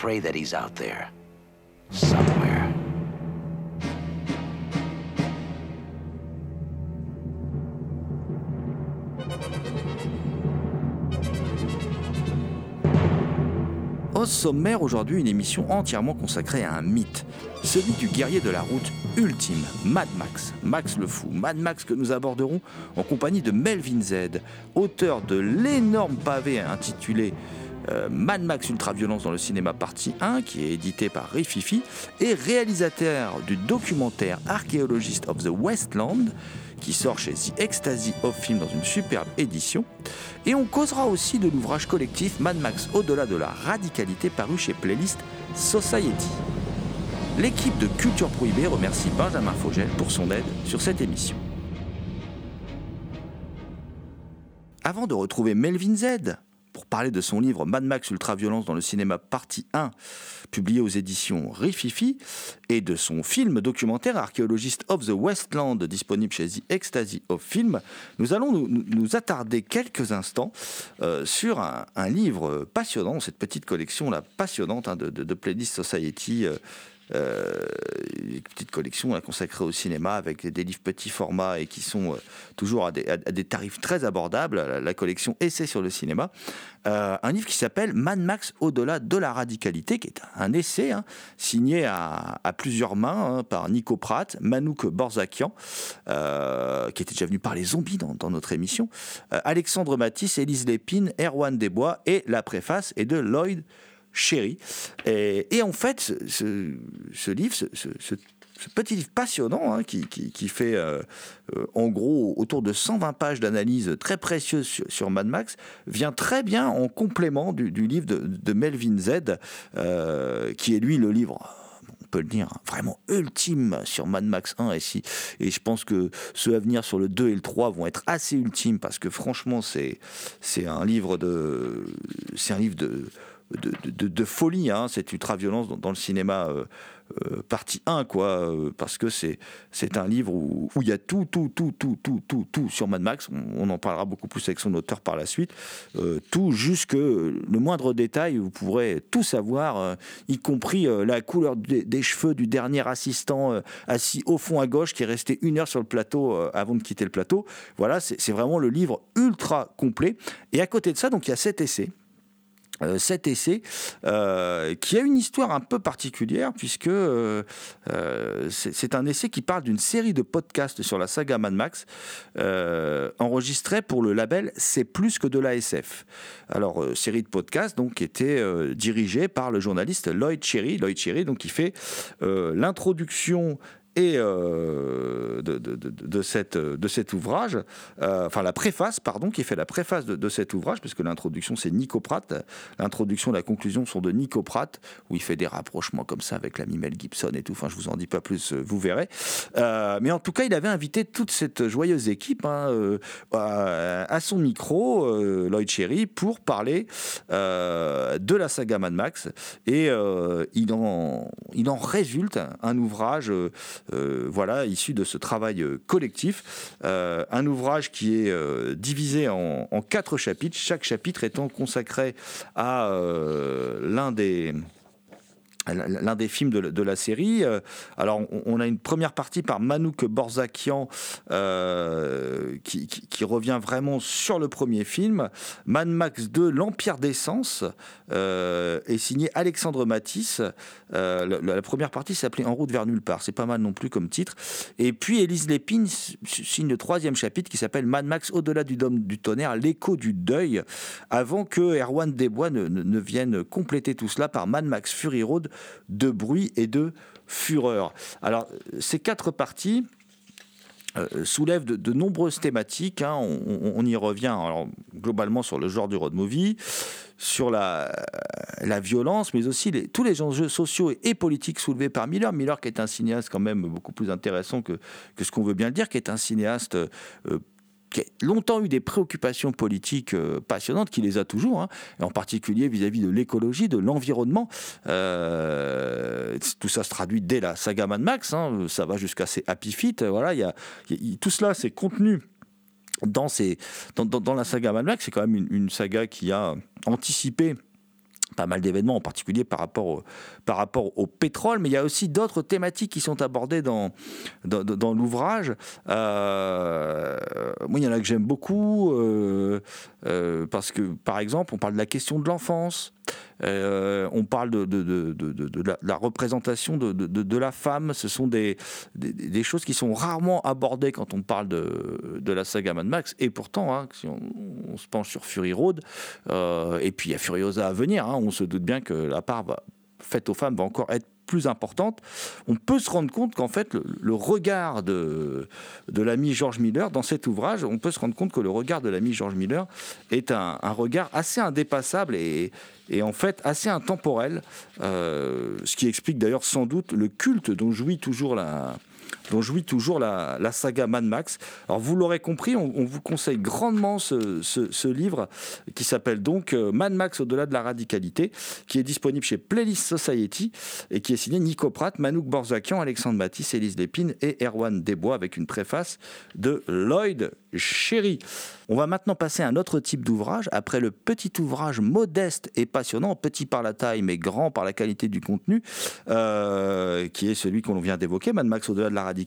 Pray that he's out there. Somewhere. Au sommaire aujourd'hui, une émission entièrement consacrée à un mythe, celui du guerrier de la route ultime, Mad Max, Max le Fou. Mad Max que nous aborderons en compagnie de Melvin Z, auteur de l'énorme pavé intitulé euh, Mad Max Ultra Violence dans le cinéma partie 1, qui est édité par Rififi, et réalisateur du documentaire Archaeologist of the Westland, qui sort chez The Ecstasy of Film dans une superbe édition. Et on causera aussi de l'ouvrage collectif Mad Max Au-delà de la radicalité paru chez Playlist Society. L'équipe de Culture Prohibée remercie Benjamin Fogel pour son aide sur cette émission. Avant de retrouver Melvin Z pour parler de son livre Mad Max Ultra-Violence dans le cinéma partie 1, publié aux éditions Rififi, et de son film documentaire Archaeologist of the Westland, disponible chez The Ecstasy of Film, nous allons nous, attarder quelques instants euh, sur un, livre passionnant, cette petite collection là, passionnante hein, de, Playlist Society. Euh, une petite collection là, consacrée au cinéma avec des livres petits format et qui sont euh, toujours à des, tarifs très abordables. La, collection Essai sur le cinéma. Euh, un livre qui s'appelle Mad Max au-delà de la radicalité, qui est un essai hein, signé à, plusieurs mains hein, par Nico Pratt, Manouk Borzakian, euh, qui était déjà venu parler zombies dans, dans notre émission, euh, Alexandre Matisse, Élise Lépine, Erwan Desbois et la préface est de Lloyd Chéri. Et, en fait, ce, ce livre, ce, petit livre passionnant, hein, qui, qui, qui, fait euh, euh, en gros autour de 120 pages d'analyse très précieuses sur, Mad Max, vient très bien en complément du, du livre de, Melvin Z, euh, qui est lui le livre on peut le dire, vraiment ultime sur Mad Max 1 et, si, et je pense que ceux à venir sur le 2 et le 3 vont être assez ultimes parce que franchement c'est un livre de c'est un livre de de, folie, hein, cette ultra-violence dans, le cinéma euh, euh, partie 1, quoi, euh, parce que c'est, un livre où, il y a tout, tout, tout, tout, tout, tout, tout sur Mad Max, on, en parlera beaucoup plus avec son auteur par la suite, tout jusque le moindre détail, vous pourrez tout savoir, y compris la couleur des, cheveux du dernier assistant assis au fond à gauche qui est resté une heure sur le plateau avant de quitter le plateau. Voilà, c'est, vraiment le livre ultra complet. Et à côté de ça, donc il y a cet essai cet essai euh, qui a une histoire un peu particulière puisque euh, c'est un essai qui parle d'une série de podcasts sur la saga Mad Max enregistrés pour le label C'est plus que de la SF. Alors série de podcasts donc qui était dirigée par le journaliste Lloyd Cherry, Lloyd Cherry donc qui fait l'introduction euh, de, de, de, cette, de cet ouvrage, euh, enfin la préface, pardon, qui fait la préface de, cet ouvrage, puisque l'introduction c'est Nico Pratt, l'introduction et la conclusion sont de Nico Pratt, où il fait des rapprochements comme ça avec l'ami Mel Gibson et tout, enfin je vous en dis pas plus, vous verrez. Euh, mais en tout cas, il avait invité toute cette joyeuse équipe hein, euh, à, à, son micro, euh, Lloyd Cherry, pour parler euh, de la saga Mad Max, et il, en, il en résulte un ouvrage voilà, issu de ce travail collectif. un ouvrage qui est divisé en, en, quatre chapitres, chaque chapitre étant consacré à l'un des l'un des films de, la série. Euh, alors, on, a une première partie par Manouk Borzakian euh, qui, revient vraiment sur le premier film. Man Max 2, L'Empire d'essence, euh, est signé Alexandre Matisse. la, première partie s'appelait En route vers nulle part. C'est pas mal non plus comme titre. Et puis, Élise Lépine signe le troisième chapitre qui s'appelle Man Max Au-delà du dôme du tonnerre, l'écho du deuil, avant que Erwan Desbois ne, ne vienne compléter tout cela par Man Max Fury Road de bruit et de fureur. Alors, ces quatre parties euh, soulèvent de, nombreuses thématiques. Hein. On, y revient globalement sur le genre du road movie, sur la, violence, mais aussi tous les enjeux sociaux et, politiques soulevés par Miller. Miller qui est un cinéaste quand même beaucoup plus intéressant que, ce qu'on veut bien dire, qui est un cinéaste euh, qui a longtemps eu des préoccupations politiques euh, passionnantes, qui les a toujours, hein, en particulier vis-à-vis de l'écologie, de l'environnement. Euh, tout ça se traduit dès la saga Mad Max, hein, ça va jusqu'à ces Happy Feet. Voilà, y a, tout cela, c'est contenu dans, ces, dans, dans, la saga Mad Max. C'est quand même une saga qui a anticipé pas mal d'événements, en particulier par rapport, au, par rapport au pétrole, mais il y a aussi d'autres thématiques qui sont abordées dans, dans, l'ouvrage. Euh, moi, il y en a que j'aime beaucoup, euh, euh, parce que, par exemple, on parle de la question de l'enfance, on parle de, la, représentation de, la femme. Ce sont des, des, choses qui sont rarement abordées quand on parle de, la saga Mad Max. Et pourtant, hein, si on, se penche sur Fury Road, euh, et puis il y a Furiosa à venir, hein, on se doute bien que la part faite aux femmes va encore être plus importante, on peut se rendre compte qu'en fait, le, regard de, de l'ami George Miller, dans cet ouvrage, on peut se rendre compte que le regard de l'ami George Miller est un, regard assez indépassable et, et, en fait assez intemporel, euh, ce qui explique d'ailleurs sans doute le culte dont jouit toujours la, dont jouit toujours la, saga Mad Max. Alors vous l'aurez compris, on, vous conseille grandement ce, livre qui s'appelle donc euh, Mad Max au-delà de la radicalité, qui est disponible chez Playlist Society et qui est signé Nico Pratt, Manouk Borzakian, Alexandre Matisse, Élise Lépine et Erwan Desbois avec une préface de Lloyd Chéri. On va maintenant passer à un autre type d'ouvrage. Après le petit ouvrage modeste et passionnant, petit par la taille mais grand par la qualité du contenu, euh, qui est celui qu'on vient d'évoquer, Mad Max au-delà de la radicalité,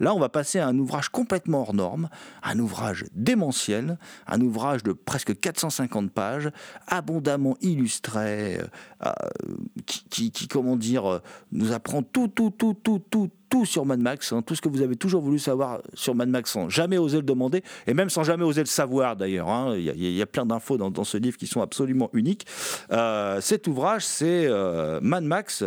là on va passer à un ouvrage complètement hors norme, un ouvrage démentiel, un ouvrage de presque 450 pages, abondamment illustré, euh, qui, qui, comment dire, nous apprend tout, tout, tout, tout, tout tout sur Mad Max, hein, tout ce que vous avez toujours voulu savoir sur Mad Max sans jamais oser le demander, et même sans jamais oser le savoir d'ailleurs. Hein. Il y, a plein d'infos dans, ce livre qui sont absolument uniques. Euh, cet ouvrage, c'est euh, Mad Max,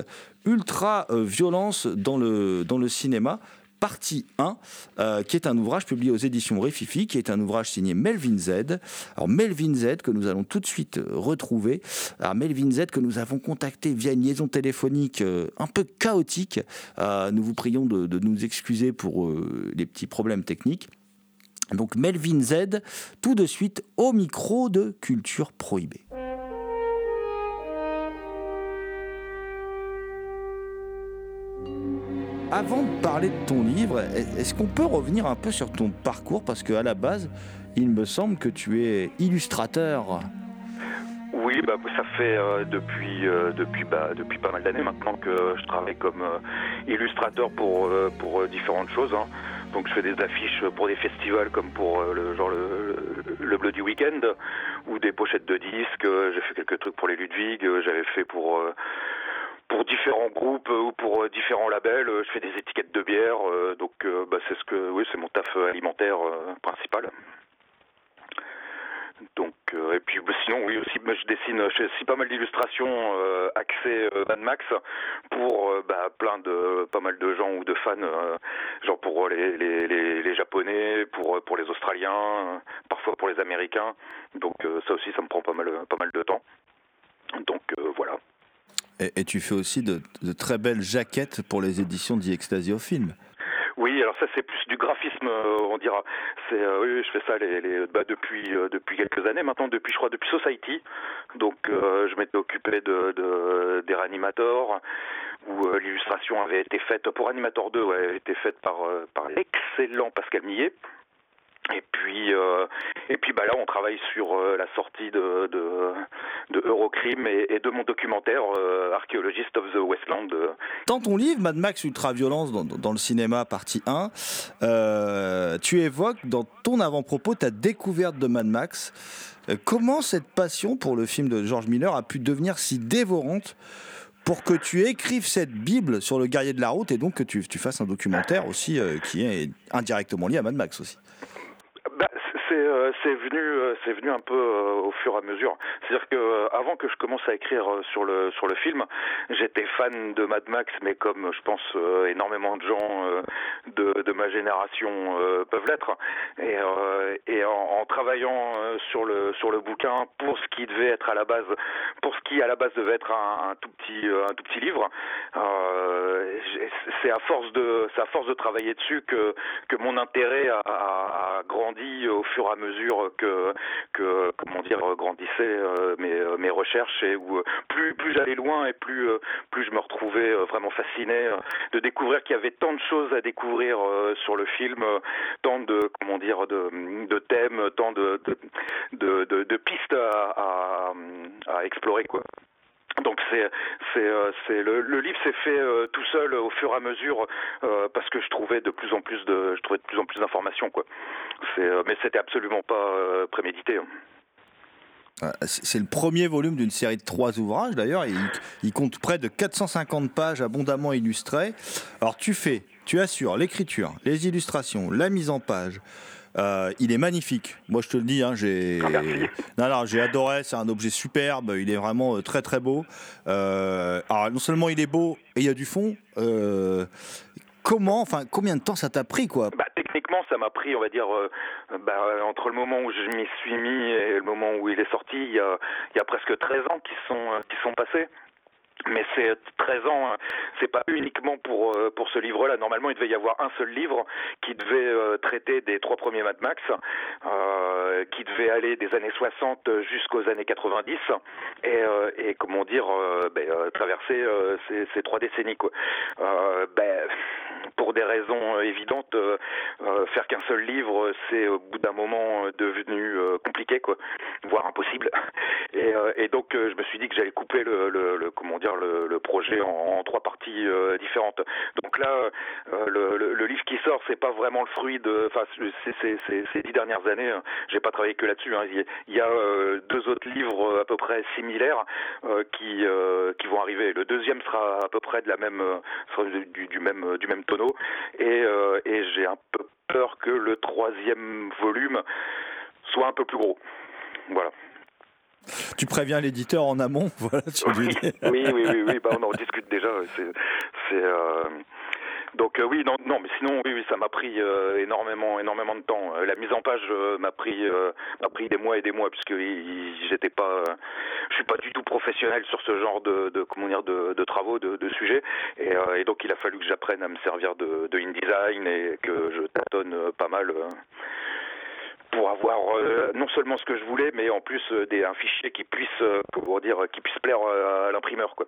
ultra euh, violence dans le, dans le cinéma partie 1, euh, qui est un ouvrage publié aux éditions Réfifi, qui est un ouvrage signé Melvin Z. Alors Melvin Z, que nous allons tout de suite euh, retrouver. Alors Melvin Z, que nous avons contacté via une liaison téléphonique un peu chaotique. nous vous prions de, de nous excuser pour les petits problèmes techniques. Donc Melvin Z, tout de suite au micro de Culture Prohibée. Avant de parler de ton livre, est-ce qu'on peut revenir un peu sur ton parcours? Parce qu'à la base, il me semble que tu es illustrateur. Oui, bah, ça fait euh, depuis, euh, depuis, bah, depuis pas mal d'années maintenant que je travaille comme euh, illustrateur pour, pour différentes choses. Hein. Donc je fais des affiches pour des festivals comme pour le genre le, le, Bleu du Week-end ou des pochettes de disques. J'ai fait quelques trucs pour les Ludwig. J'avais fait pour pour différents groupes ou pour euh, différents labels. Euh, je fais des étiquettes de bière, euh, donc bah, c'est ce que, oui, c'est mon taf alimentaire principal. Donc et puis bah, sinon oui aussi bah, je dessine aussi pas mal d'illustrations axées Mad Max pour bah, plein de pas mal de gens ou de fans genre pour les, les, les, japonais pour pour les australiens parfois pour les américains donc ça aussi ça me prend pas mal pas mal de temps donc voilà et, tu fais aussi de, très belles jaquettes pour les éditions au film. Oui, alors ça c'est plus du graphisme, euh, on dira. Euh, oui, je fais ça bah, depuis euh, depuis quelques années maintenant, depuis je crois depuis Society. Donc je m'étais occupé de, de des Reanimators où l'illustration avait été faite pour Animator 2, ouais, elle a été faite par par l'excellent Pascal Millet. Et puis, euh, et puis bah là, on travaille sur euh, la sortie de, Eurocrime et, de mon documentaire euh, Archaeologist of the Westland. Dans ton livre, Mad Max Ultra-Violence dans, dans, le cinéma, partie 1, tu évoques dans ton avant-propos ta découverte de Mad Max. comment cette passion pour le film de George Miller a pu devenir si dévorante pour que tu écrives cette Bible sur le guerrier de la route et donc que tu fasses un documentaire aussi qui est indirectement lié à Mad Max aussi? that's euh, c'est venu, euh, c'est venu un peu euh, au fur et à mesure. C'est-à-dire que avant que je commence à écrire sur le sur le film, j'étais fan de Mad Max, mais comme je pense énormément de gens de, ma génération peuvent l'être. Et, en, travaillant sur le sur le bouquin pour ce qui devait être à la base, pour ce qui à la base devait être un, tout petit un tout petit livre, c'est à force de à force de travailler dessus que que mon intérêt a, a grandi au fur à mesure que, que comment dire, grandissaient euh, mes, euh, mes recherches et où euh, plus, plus j'allais loin et plus, plus je me retrouvais vraiment fasciné de découvrir qu'il y avait tant de choses à découvrir sur le film, tant de, comment dire, de, thèmes, tant de, pistes à, à, à explorer, quoi. Donc c'est c'est c'est le, livre s'est fait tout seul au fur et à mesure parce que je trouvais de plus en plus de je trouvais de plus en plus d'informations quoi. Euh, mais c'était absolument pas euh, prémédité. Hein. Ah, c'est le premier volume d'une série de trois ouvrages d'ailleurs. Il, il, compte près de 450 pages abondamment illustrées. Alors tu fais, tu assures l'écriture, les illustrations, la mise en page. Euh, il est magnifique. Moi je te le dis, hein, j'ai, non, non, j'ai adoré. C'est un objet superbe. Il est vraiment très très beau. alors non seulement il est beau et il y a du fond. comment, enfin combien de temps ça t'a pris quoi? Bah, ça m'a pris, on va dire, euh, bah, entre le moment où je m'y suis mis et le moment où il est sorti, il y a, il y a presque 13 ans qui sont, euh, qui sont passés. Mais c'est 13 ans, hein. c'est pas uniquement pour euh, pour ce livre-là. Normalement, il devait y avoir un seul livre qui devait traiter des trois premiers Mad Max, euh, qui devait aller des années 60 jusqu'aux années 90 et, et comment dire, ben, traverser ces, ces, trois décennies. Quoi. Ben, pour des raisons euh, évidentes, euh, euh, faire qu'un seul livre, c'est au bout d'un moment devenu compliqué, quoi, voire impossible. Et, donc je me suis dit que j'allais couper le, comment dire le, projet en, trois parties différentes. Donc là, le, livre qui sort, c'est pas vraiment le fruit de, enfin, ces dix dernières années, hein, j'ai pas travaillé que là-dessus. Hein. Il y a deux autres livres à peu près similaires qui vont arriver. Le deuxième sera à peu près de la même, du, du même du même tonneau euh, et, j'ai un peu peur que le troisième volume soit un peu plus gros. Voilà. Tu préviens l'éditeur en amont, voilà. oui, oui, oui, oui, bah, on en discute déjà. C'est, euh, donc euh, oui, non, non, mais sinon oui, oui ça m'a pris euh, énormément, énormément de temps. Euh, la mise en page m'a pris, m'a pris des mois et des mois puisque j'étais pas, je suis pas du tout professionnel sur ce genre de, de comment dire, de, de travaux, de, de sujets, et, et, donc il a fallu que j'apprenne à me servir de, de InDesign et que je tâtonne pas mal pour avoir non seulement ce que je voulais, mais en plus des, un fichier qui puisse, comment dire, qui puisse plaire à l'imprimeur, quoi.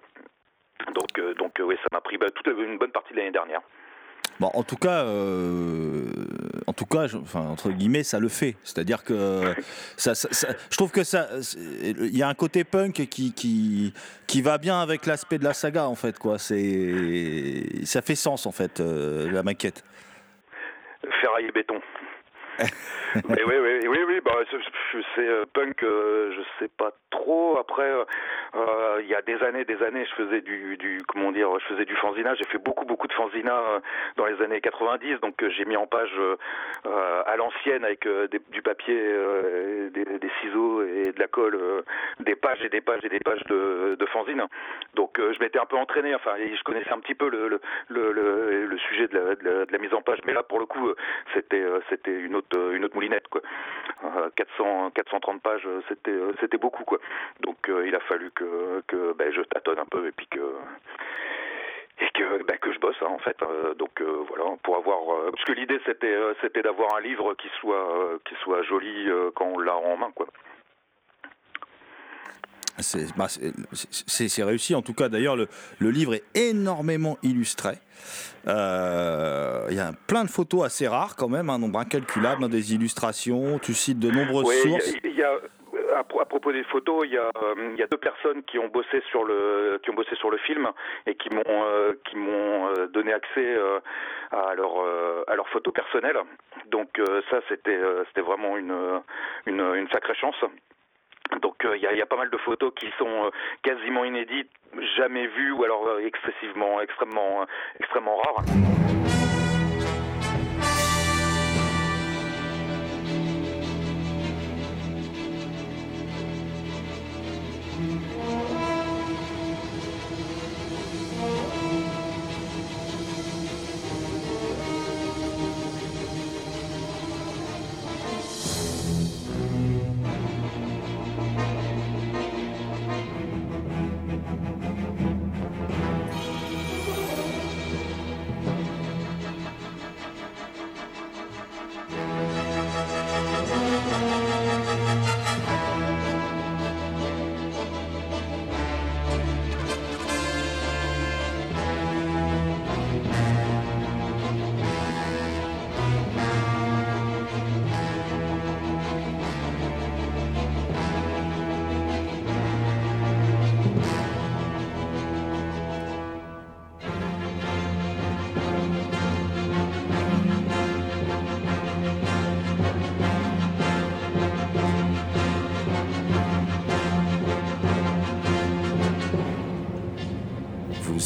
Donc, donc oui, ça m'a pris bah, toute une bonne partie de l'année dernière. Bon, en tout cas, euh, en tout cas, entre guillemets, ça le fait. C'est-à-dire que ça, je trouve que ça, il y a un côté punk qui qui qui va bien avec l'aspect de la saga en fait, quoi. C'est, ça fait sens en fait, euh, la maquette. Ferraille béton. oui, oui, oui, oui, oui, bah, c'est euh, punk, euh, je sais pas trop. Après, euh, il y a des années, des années, je faisais du, comment dire, je faisais du fanzina. J'ai fait beaucoup, beaucoup de fanzina dans les années 90. Donc j'ai mis en page à l'ancienne avec du papier, des, ciseaux et de la colle, des pages et des pages et des pages de, de fanzine. Donc je m'étais un peu entraîné. Enfin, je connaissais un petit peu le sujet de la, de la, de la mise en page. Mais là, pour le coup, c'était c'était une autre euh, une autre moulinette quoi. 400 euh, 430 pages, euh, c'était c'était beaucoup quoi. Donc il a fallu que que ben, je tâtonne un peu et puis que et que bah, que je bosse hein, en fait euh, donc euh, voilà pour avoir euh, parce que l'idée c'était c'était d'avoir un livre qui soit qui soit joli quand on l'a en main quoi bah, c'est réussi en tout cas. D'ailleurs, le, le, livre est énormément illustré. Il y a plein de photos assez rares quand même, un nombre incalculable, hein, des illustrations. Tu cites de nombreuses sources. Il y a, à, propos des photos, il y, a, euh, il y a deux personnes qui ont bossé sur le qui ont bossé sur le film et qui m'ont euh, qui m'ont euh, donné accès à leur à leurs photos personnelles. Donc ça c'était c'était vraiment une, une, une sacrée chance. Donc il y, a, pas mal de photos qui sont quasiment inédites, jamais vues ou alors excessivement extrêmement extrêmement rares.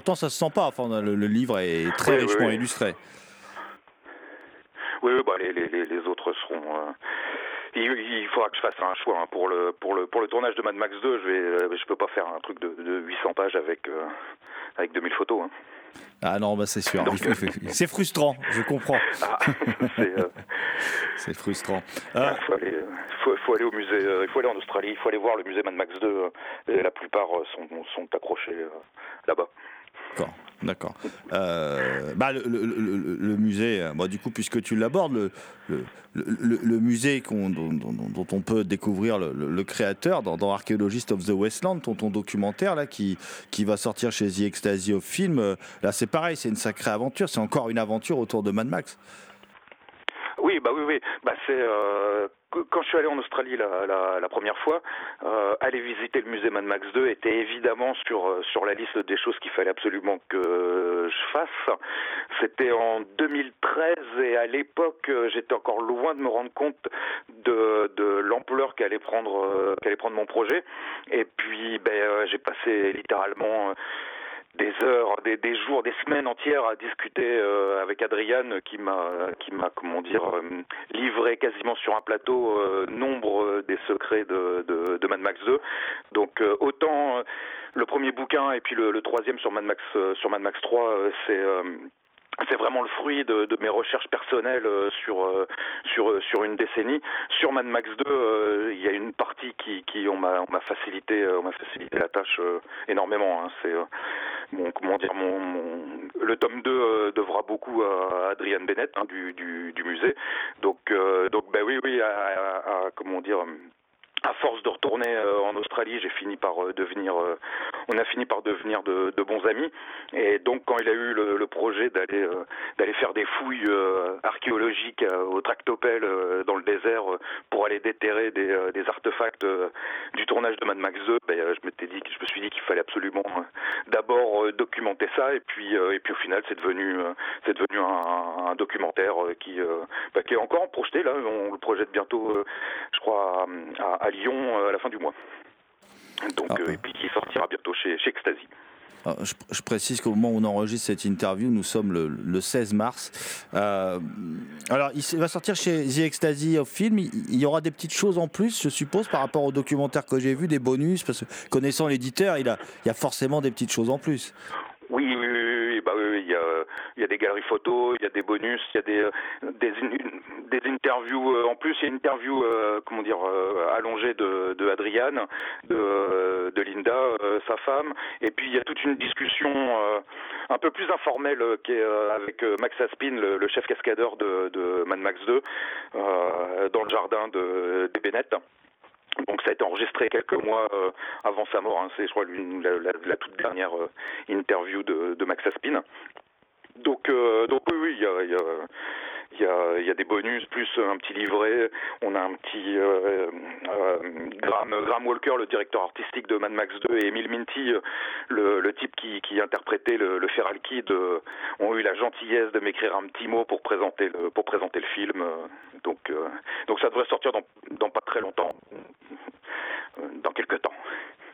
Pourtant, ça se sent pas. Enfin, le, livre est très richement illustré. Oui, bah, les, les, les, autres seront. Euh, il, faudra que je fasse un choix hein. pour le pour le pour le tournage de Mad Max 2. Je vais je peux pas faire un truc de, de 800 pages avec avec 2000 photos. Hein. Ah non, bah c'est sûr. C'est frustrant, je comprends. Ah, euh, c'est frustrant. Il ah. faut, aller, faut, aller au musée, euh, il faut aller en Australie, il faut aller voir le musée Mad Max 2. Et la plupart euh, sont, sont accrochés là-bas. D'accord, d'accord. Euh, bah, le, musée, moi du coup, puisque tu l'abordes, le, musée dont, on peut découvrir le, créateur dans, dans, Archaeologist of the Westland, ton, ton documentaire là, qui, qui va sortir chez The Ecstasy of Film, euh, là c'est pareil, c'est une sacrée aventure, c'est encore une aventure autour de Mad Max. Oui, bah oui, oui. Bah c'est quand je suis allé en Australie la, la, première fois, euh, aller visiter le musée Mad Max 2 était évidemment sur euh, sur la liste des choses qu'il fallait absolument que je fasse. C'était en 2013 et à l'époque, euh, j'étais encore loin de me rendre compte de, de l'ampleur qu'allait prendre qu'allait prendre mon projet. Et puis, ben, j'ai passé littéralement des heures, des, des, jours, des semaines entières à discuter euh, avec Adriane qui m'a qui m'a comment dire euh, livré quasiment sur un plateau euh, nombre des secrets de, de, de, Mad Max 2. Donc autant le premier bouquin et puis le, le troisième sur Mad Max sur Mad Max 3 c'est c'est vraiment le fruit de, de, mes recherches personnelles euh, sur euh, sur euh, sur une décennie. Sur Mad Max 2, il y a une partie qui qui on m'a facilité on m'a facilité la tâche énormément. Hein. C'est bon comment dire mon, mon, le tome 2 devra beaucoup à Adrian Bennett hein, du, du, du musée. Donc donc bah oui oui à, à, à comment dire à force de retourner euh, en Australie, j'ai fini par euh, devenir, euh, on a fini par devenir de, bons amis. Et donc, quand il a eu le, projet d'aller d'aller faire des fouilles archéologiques au tractopelle dans le désert pour aller déterrer des, artefacts du tournage de Mad Max 2, ben, je me suis dit qu'il fallait absolument d'abord documenter ça. Et puis, et puis au final, c'est devenu, c'est devenu un, un documentaire qui, ben, qui est encore projeté là. On le projette bientôt, je crois, à, à Lyon euh, à la fin du mois. Donc, ah, euh, et puis qui sortira bientôt chez, chez Ecstasy. Ah, je, précise qu'au moment où on enregistre cette interview, nous sommes le, le 16 mars. Euh, alors, il va sortir chez The Ecstasy of Film. Il, y aura des petites choses en plus, je suppose, par rapport au documentaire que j'ai vu, des bonus, parce que connaissant l'éditeur, il, il y a forcément des petites choses en plus. Oui, oui, oui, bah oui, il il y a des galeries photos, il y a des bonus, il y a des, des, des interviews. Euh, en plus, il y a une interview, euh, comment dire, euh, allongée de, de Adriane, de, de Linda, sa femme, et puis il y a toute une discussion un peu plus informelle qui est avec Max Aspin, le, chef cascadeur de, de Mad Max 2, dans le jardin de, de Bennett. Donc ça a été enregistré quelques mois euh, avant sa mort. Hein. C'est, je crois, la, la, la, toute dernière euh, interview de, Max Aspin. Donc, euh, donc oui, oui, il y a il y a, des bonus, plus un petit livret. On a un petit euh, euh, Graham, Walker, le directeur artistique de Mad Max 2, et Emile Minty, le, type qui, qui interprétait le, Feral Kid, euh, ont eu la gentillesse de m'écrire un petit mot pour présenter le, pour présenter le film. Donc, donc ça devrait sortir dans, dans pas très longtemps, dans quelques temps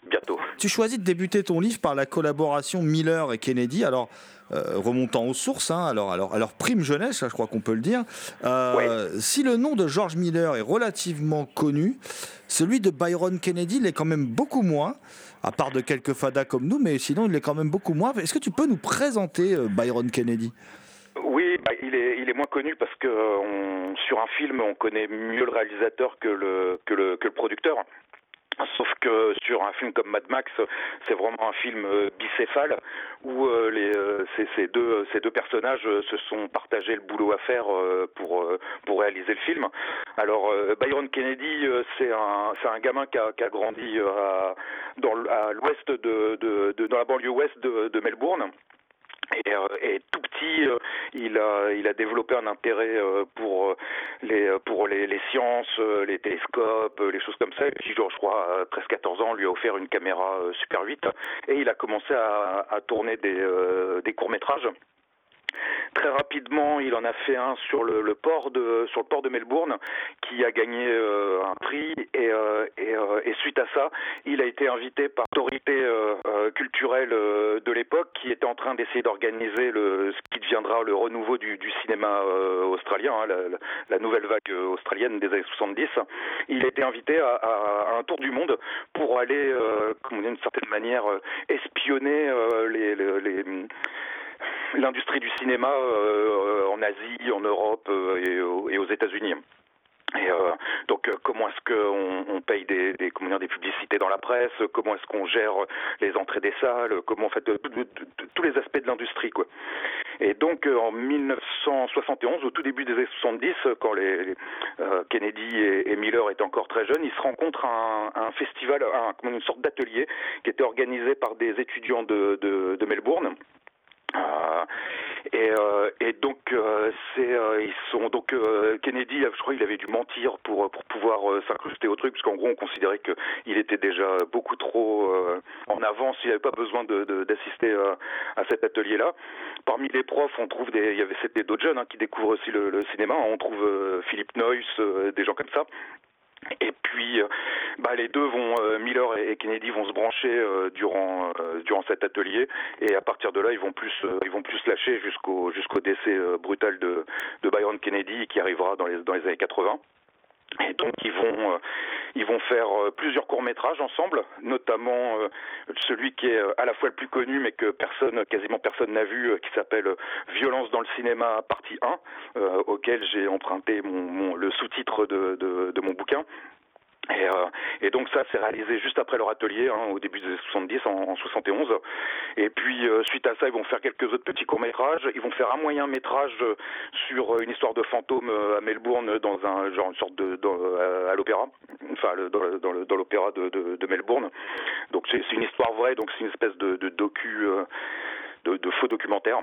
bientôt. Tu choisis de débuter ton livre par la collaboration Miller et Kennedy. Alors, remontant aux sources, hein, alors, alors, alors prime jeunesse, je crois qu'on peut le dire. Euh. Si le nom de George Miller est relativement connu, celui de Byron Kennedy l'est quand même beaucoup moins, à part de quelques fadas comme nous, mais sinon il l'est quand même beaucoup moins. Est-ce que tu peux nous présenter euh, Byron Kennedy? Oui, bah, il, est, il est moins connu parce que on, sur un film, on connaît mieux le réalisateur que le, que le, que le producteur. Sauf que sur un film comme Mad Max, c'est vraiment un film euh, bicéphale où euh, les, euh, ces, deux, ces deux personnages se sont partagés le boulot à faire pour, pour réaliser le film. Alors Byron Kennedy, c'est un, un gamin qui a, a grandi à, dans, l'ouest de, de, dans la banlieue ouest de Melbourne. Et, euh, et, tout petit, euh, il a il a développé un intérêt euh, pour les pour les, sciences, les télescopes, les choses comme ça. Et puis, je crois, à 13-14 ans, lui a offert une caméra Super 8 et il a commencé à, à tourner des des courts métrages. Très rapidement, il en a fait un sur le, port de sur le port de Melbourne, qui a gagné euh, un prix et, euh, euh, et, suite à ça, il a été invité par l'autorité culturelle de l'époque, qui était en train d'essayer d'organiser le ce qui deviendra le renouveau du, du cinéma australien, hein, la, nouvelle vague australienne des années 70. Il a été invité à, un tour du monde pour aller, d'une certaine manière, espionner les l'industrie du cinéma euh, en Asie, en Europe euh, et, aux États-Unis. Et euh, donc, comment est-ce qu'on on paye des, des, des publicités dans la presse? Comment est-ce qu'on gère les entrées des salles? Comment en fait tous les aspects de l'industrie. Et donc, en 1971, au tout début des années 70, quand les, Kennedy et, Miller étaient encore très jeunes, ils se rencontrent à un, festival, un, une sorte d'atelier qui était organisé par des étudiants de Melbourne. Euh, et, euh, et, donc euh, ils sont donc Kennedy je crois il avait dû mentir pour pour pouvoir s'incruster au truc parce qu'en gros on considérait que il était déjà beaucoup trop en avance il n'avait pas besoin d'assister à cet atelier là parmi les profs on trouve des il y avait c'était d'autres jeunes hein, qui découvrent aussi le, le cinéma. On trouve Philippe Noyce des gens comme ça Et puis, bah, les deux vont, Miller et Kennedy vont se brancher durant durant cet atelier, et à partir de là, ils vont plus ils vont plus lâcher jusqu'au jusqu'au décès brutal de de Byron Kennedy qui arrivera dans les dans les années 80. Et donc ils vont euh, ils vont faire euh, plusieurs courts métrages ensemble, notamment euh, celui qui est à la fois le plus connu mais que personne quasiment personne n'a vu, qui s'appelle Violence dans le cinéma partie 1, auquel j'ai emprunté mon, le sous-titre de, de mon bouquin. Et, euh, et, donc ça, c'est réalisé juste après leur atelier, hein, au début des années 70, en, en 71. Et puis euh, suite à ça, ils vont faire quelques autres petits courts métrages. Ils vont faire un moyen métrage sur une histoire de fantôme à Melbourne, dans un genre une sorte de à l'opéra, enfin dans, dans l'opéra de, de, de, Melbourne. Donc c'est une histoire vraie, donc c'est une espèce de, de docu, euh, de, de faux documentaire.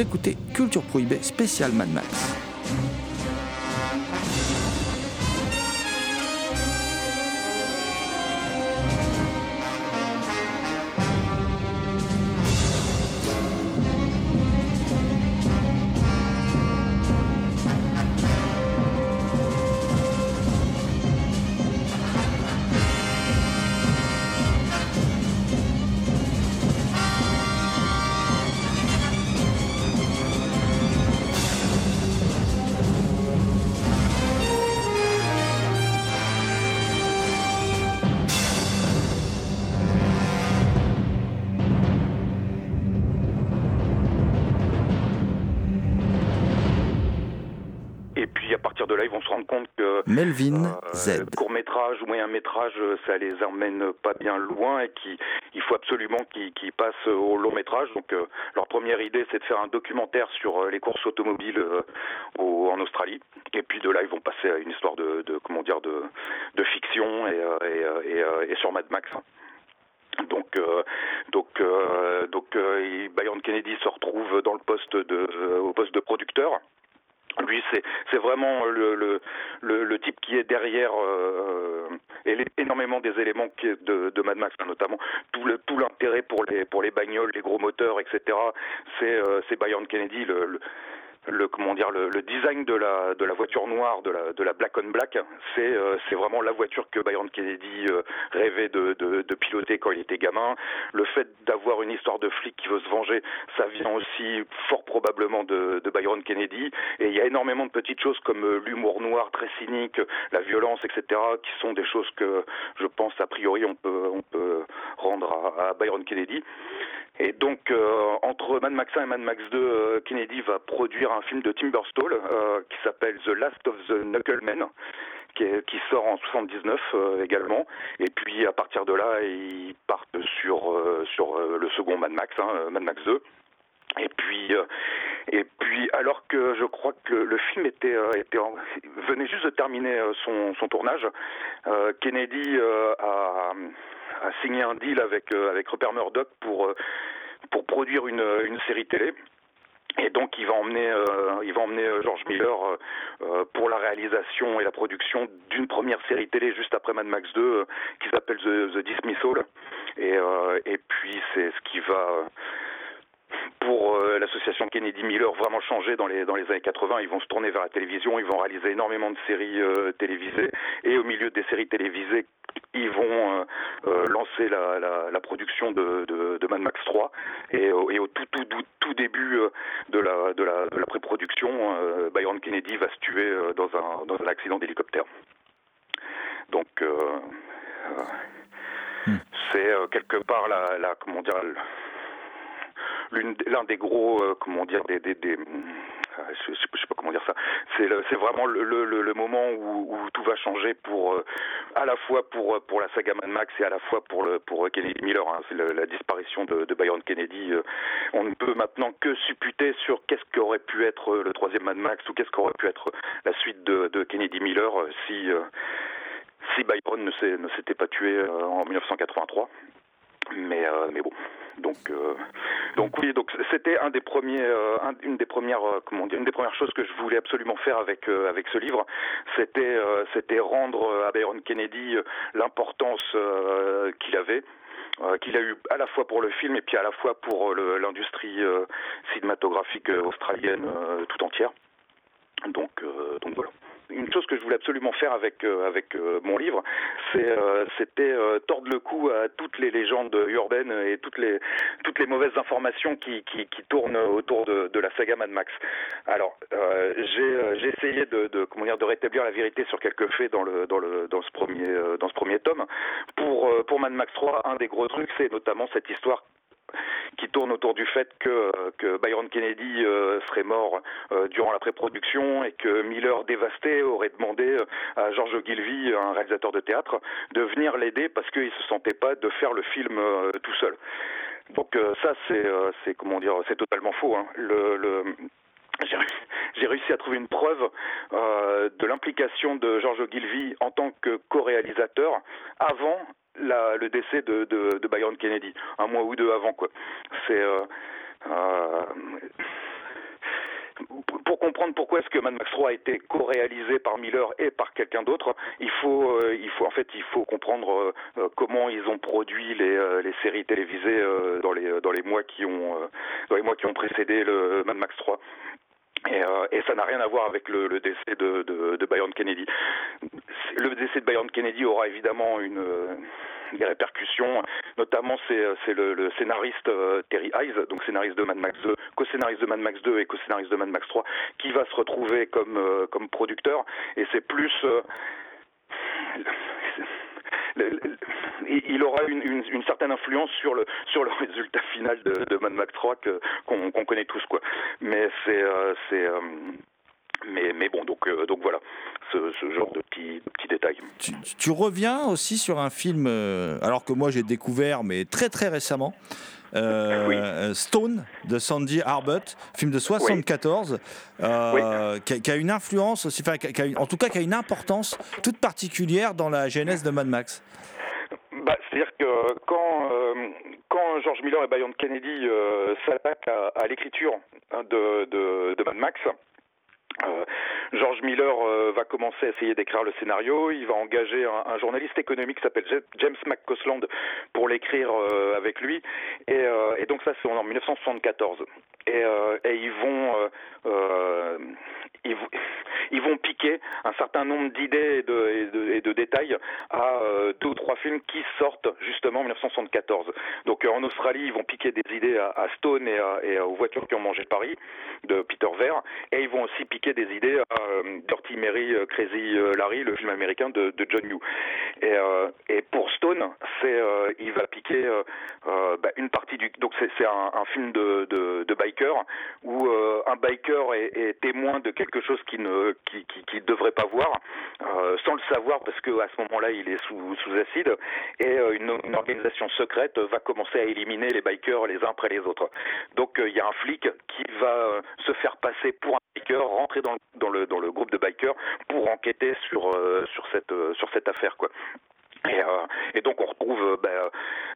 Écoutez Culture Prohibée spécial Mad Max. Melvin euh, Z. Court métrage ou moyen métrage, ça les emmène pas bien loin et qui, il faut absolument qu'ils passent au long métrage. Donc euh, leur première idée, c'est de faire un documentaire sur euh, les courses automobiles en Australie. Et puis de là, ils vont passer à une histoire de, comment dire, de, de fiction et, et, et, sur Mad Max. Donc, donc, donc, Byron Kennedy se retrouve dans le poste de, au poste de producteur. Lui, c'est vraiment le, le, le, type qui est derrière euh, énormément des éléments de, de Mad Max, hein, notamment tout le l'intérêt pour les pour les bagnoles, les gros moteurs, etc. C'est euh, c'est Byron Kennedy, le le comment dire le, le, design de la de la voiture noire de la de la black on black c'est euh, c'est vraiment la voiture que Byron Kennedy euh, rêvait de, de, de, piloter quand il était gamin. Le fait d'avoir une histoire de flic qui veut se venger ça vient aussi fort probablement de, de Byron Kennedy. Et il y a énormément de petites choses comme euh, l'humour noir très cynique la violence etc qui sont des choses que je pense a priori on peut on peut rendre à, à Byron Kennedy et donc, euh, entre Mad Max 1 et Mad Max 2, euh, Kennedy va produire un film de Tim Burstall euh, qui s'appelle The Last of the Knucklemen, qui, qui sort en 79 également. Et puis, à partir de là, ils partent sur, sur le second Mad Max, hein, Mad Max 2. Et puis, Et puis, alors que je crois que le, film était venait juste de terminer son, son tournage, Kennedy a, a, signé un deal avec, avec Rupert Murdoch pour, pour produire une, une série télé. Et donc il va emmener, euh, il va emmener euh, George Miller euh, pour la réalisation et la production d'une première série télé juste après Mad Max 2 qui s'appelle The, The, Dismissal. Et, et puis c'est ce qui va pour l'association Kennedy Miller vraiment changer dans les dans les années 80. Ils vont se tourner vers la télévision, ils vont réaliser énormément de séries télévisées et au milieu des séries télévisées ils vont euh, euh, lancer la, la, la, production de, de, de, Mad Max 3 et, et au tout, tout, tout, début euh, de la, de la, pré-production, Byron Kennedy va se tuer dans un, dans un accident d'hélicoptère. Donc hmm. c'est quelque part la, la comment dire l'un des gros comment dire des, des je, sais pas comment dire ça. C'est vraiment le, le, moment où, tout va changer pour euh, à la fois pour pour la saga Mad Max et à la fois pour le pour Kennedy Miller. Hein. C'est la disparition de, de, Byron Kennedy. Euh, on ne peut maintenant que supputer sur qu'est-ce qu'aurait pu être le troisième Mad Max ou qu'est-ce qu'aurait pu être la suite de, Kennedy Miller euh, si si Byron ne s'était pas tué en 1983. Mais mais bon. Donc, euh, donc oui, donc c'était un des premiers, euh, une des premières, euh, comment dire, une des premières choses que je voulais absolument faire avec avec ce livre, c'était c'était rendre à Byron Kennedy l'importance qu'il avait. qu'il a eu à la fois pour le film et puis à la fois pour l'industrie cinématographique australienne tout entière. Donc, donc voilà une chose que je voulais absolument faire avec euh, avec euh, mon livre, euh, c'était tordre le cou à toutes les légendes urbaines et toutes les toutes les mauvaises informations qui qui, tournent autour de, la saga Mad Max. Alors j'ai essayé de, comment dire de rétablir la vérité sur quelques faits dans le dans ce premier dans ce premier tome. Pour pour Mad Max 3, un des gros trucs, c'est notamment cette histoire qui tourne autour du fait que, que Byron Kennedy euh, serait mort euh, durant la pré-production et que Miller, dévasté, aurait demandé euh, à George Ogilvy, un réalisateur de théâtre, de venir l'aider parce qu'il se sentait pas de faire le film tout seul. Donc ça, c'est, comment dire, c'est totalement faux. Hein. J'ai réussi à trouver une preuve de l'implication de George Ogilvy en tant que co-réalisateur avant la, le décès de, de, de, Byron Kennedy, un mois ou deux avant quoi. C'est euh, euh, pour comprendre pourquoi est-ce que Mad Max 3 a été co-réalisé par Miller et par quelqu'un d'autre, il faut, euh, il faut en fait, il faut comprendre comment ils ont produit les, les séries télévisées dans les dans les mois qui ont dans les mois qui ont précédé le Mad Max 3. Et, euh, et, ça n'a rien à voir avec le, le décès de, de, de, Byron Kennedy. Le décès de Byron Kennedy aura évidemment une, des répercussions. Notamment, c'est le, le, scénariste euh, Terry Hayes, donc scénariste de Mad Max 2, co-scénariste de Mad Max 2 et co-scénariste de Mad Max 3, qui va se retrouver comme, euh, comme producteur. Et c'est plus il aura une, une, une, certaine influence sur le sur le résultat final de, de Mad Max 3 qu'on connaît tous quoi. Mais c'est euh, euh, mais, mais bon, donc, euh, donc voilà, ce, ce, genre de petits, détails. Tu, tu, reviens aussi sur un film, alors que moi j'ai découvert, mais très très récemment, euh, oui. Stone de Sandy Arbut, film de 74, euh, oui. qui, a, qui, a, une influence qui a, en tout cas qui a une importance toute particulière dans la genèse de Mad Max. Bah, C'est-à-dire que quand, euh, quand George Miller et Byron Kennedy euh, s'attaquent à, à l'écriture de, de, de, Mad Max, euh, George Miller euh, va commencer à essayer d'écrire le scénario. Il va engager un, un journaliste économique qui s'appelle James McCausland pour l'écrire euh, avec lui. Et, euh, et, donc ça, c'est en 1974. Et, et ils vont ils, vont piquer un certain nombre d'idées et de, détails à euh, deux ou trois films qui sortent justement en 1974. Donc euh, en Australie, ils vont piquer des idées à, Stone et, aux voitures qui ont mangé Paris de Peter Ver, et ils vont aussi piquer des idées à euh, Dirty Mary, Crazy Larry, le film américain de, John Hughes. Et, pour Stone, c'est il va piquer bah, une partie du donc c'est un, film de, de, de biker où un biker est, témoin de quelque chose qui ne qu'il qui, devrait pas voir, sans le savoir parce que à ce moment-là il est sous, sous acide et une, une, organisation secrète va commencer à éliminer les bikers les uns après les autres. Donc il y a un flic qui va se faire passer pour un biker, rentrer dans, dans, le, dans le groupe de bikers pour enquêter sur, sur, cette, sur cette affaire quoi. Et, euh, et, donc on retrouve ben,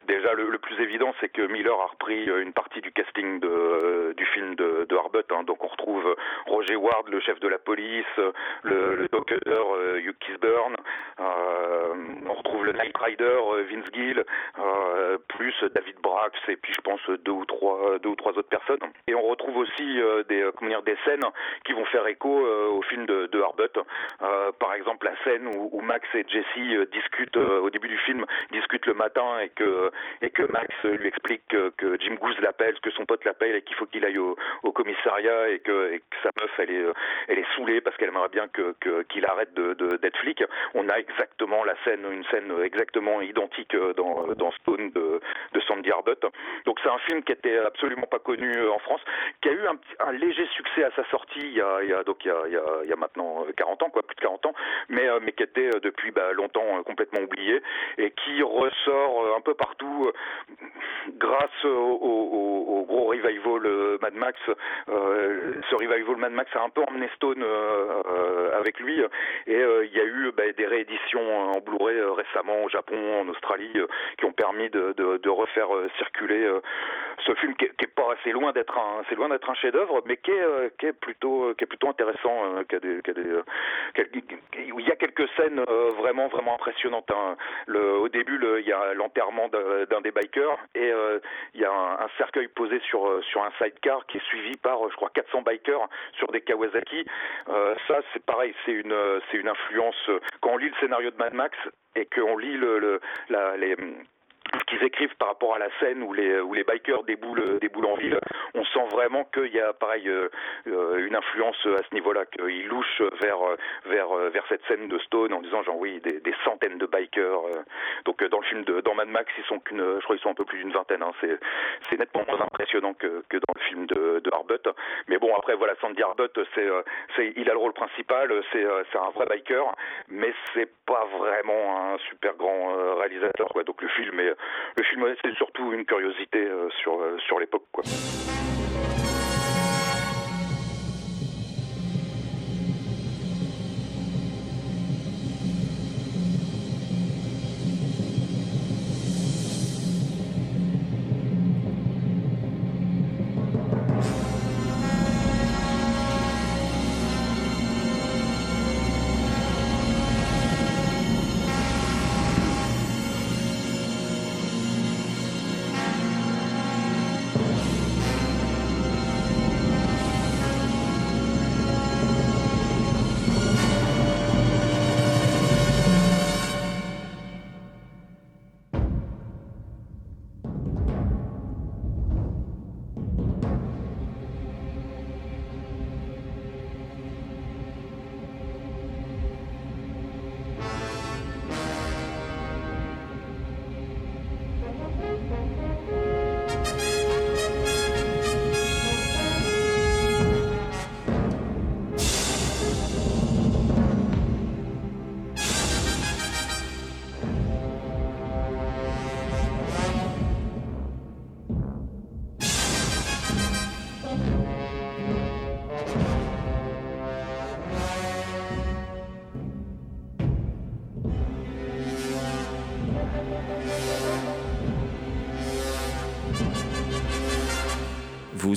déjà le, plus évident, c'est que Miller a repris une partie du casting de, du film de, de Harbut. Hein. Donc on retrouve Roger Ward, le chef de la police, le, docteur Hugh Kisburn, on retrouve le Night Rider Vince Gill, plus David Brax et puis je pense deux ou trois deux ou trois autres personnes. Et on retrouve aussi des des scènes qui vont faire écho au film de, de Harbut. par exemple la scène où, où Max et Jesse discutent au début du film discute le matin et que Max lui explique que, Jim Goose l'appelle, que son pote l'appelle et qu'il faut qu'il aille au, commissariat et que, sa meuf elle est elle est saoulée parce qu'elle aimerait bien que qu'il arrête d'être flic. On a exactement la scène, une scène exactement identique dans dans Stone de de Sandy Arbut. Donc c'est un film qui était absolument pas connu en France, qui a eu un, léger succès à sa sortie il y a, donc il y a, maintenant 40 ans quoi, plus de 40 ans, mais mais qui était depuis bah, longtemps complètement oublié et qui ressort euh, un peu partout euh, grâce au, gros revival euh, Mad Max. ce revival Mad Max a un peu emmené Stone avec lui et il y a eu bah, des rééditions en Blu-ray récemment au Japon, en Australie, qui ont permis de, refaire circuler ce film qui est, pas assez loin d'être un, c'est loin d'être un chef-d'œuvre, mais qui est, plutôt, qui est plutôt intéressant, il y a quelques scènes vraiment, vraiment impressionnantes. Hein. Au début, il y a l'enterrement d'un des bikers et euh, il y a un, cercueil posé sur euh, sur un sidecar qui est suivi par, je crois, 400 bikers sur des Kawasaki. Euh, ça, c'est pareil, c'est une c'est une influence. Quand on lit le scénario de Mad Max et qu'on lit le, les qu'ils écrivent par rapport à la scène où les où les bikers déboulent déboulent en ville, on sent vraiment qu'il y a pareil euh, une influence à ce niveau-là, qu'ils louchent vers vers vers cette scène de Stone en disant genre oui des, centaines de bikers. Euh. donc dans le film de dans Mad Max ils sont qu'une je crois ils sont un peu plus d'une vingtaine. Hein, c'est c'est nettement moins impressionnant que, que dans le film de, de Harbut. Mais bon après voilà Sandy Harbut c'est c'est il a le rôle principal, c'est c'est un vrai biker, mais c'est pas vraiment un super grand réalisateur quoi. Donc le film est le film c'est surtout une curiosité euh, sur, euh, sur l'époque.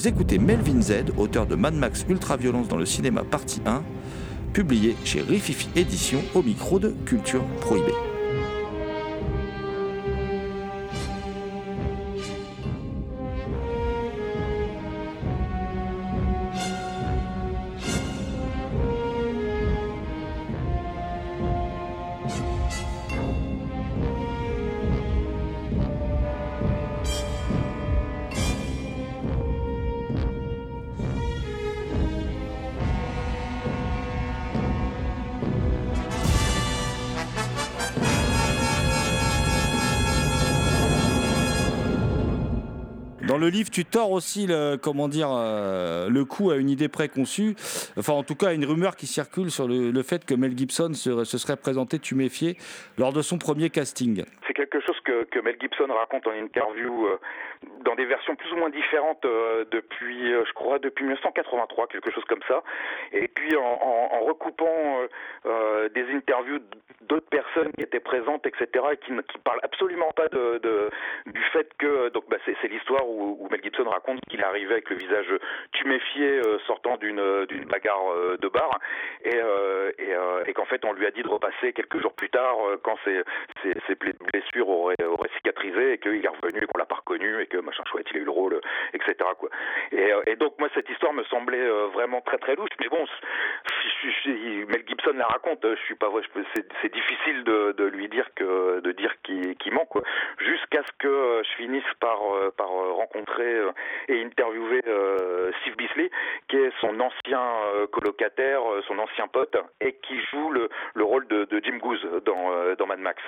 Vous écoutez Melvin Z, auteur de Mad Max Ultra-Violence dans le cinéma partie 1, publié chez Rififi Édition au micro de Culture Prohibée. Dans le livre, tu tords aussi le, comment dire, euh, le coup à une idée préconçue, enfin en tout cas à une rumeur qui circule sur le, fait que Mel Gibson se, serait présenté tuméfié lors de son premier casting. C'est quelque chose que, Mel Gibson raconte en interview euh, dans des versions plus ou moins différentes euh, depuis, je crois, depuis 1983, quelque chose comme ça. Et puis en, recoupant des interviews d'autres personnes qui étaient présentes, etc., et qui ne parlent absolument pas de, du fait que donc bah, c'est l'histoire où, Mel Gibson raconte qu'il arrivé avec le visage tuméfié euh, sortant d'une euh, d'une bagarre euh, de bar et, et, qu'en fait on lui a dit de repasser quelques jours plus tard quand ses, ses, blessures auraient, auraient cicatrisé et qu'il est revenu et qu'on l'a pas reconnu machin chouette il a eu le rôle etc quoi et, donc moi cette histoire me semblait vraiment très très louche mais bon Mel Gibson la raconte je suis pas c'est difficile de, lui dire de dire qu'il qui ment jusqu'à ce que je finisse par rencontrer euh, et interviewer euh, Steve Bisley, qui est son ancien euh, colocataire, son ancien pote, et qui joue le, le rôle de, Jim Goose dans, Mad Max.